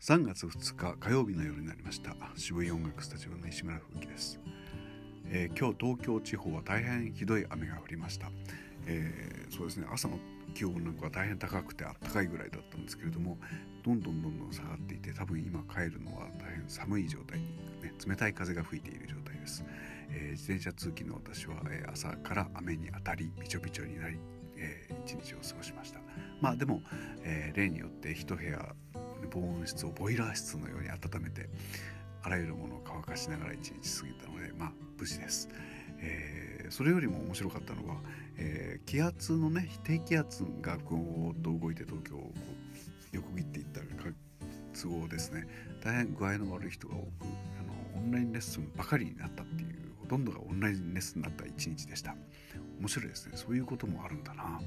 3月2日火曜日の夜になりました。渋い音楽スタジオの石村風紀です、えー、今日東京地方は大変ひどい雨が降りました、えー、そうですね。朝の気温なんかは大変高くてあったかいぐらいだったんですけれどもどんどんどんどん下がっていて多分今帰るのは大変寒い状態に、ね、冷たい風が吹いている状態です、えー、自転車通勤の私は、え朝から雨に当たりびちょびちょになり、えー、一日を過ごしました。まあでも、え例によって一部屋防音室をボイラー室のように温めてあらゆるものを乾かしながら一日過ぎたのでまあ無事です、えー、それよりも面白かったのは、えー、気圧のね低気圧がぐーっと動いて東京をこう横切っていった都合ですね。大変具合の悪い人が多くあのオンラインレッスンばかりになったっていうほとんどがオンラインレッスンになった一日でした。面白いですね。そういうこともあるんだな。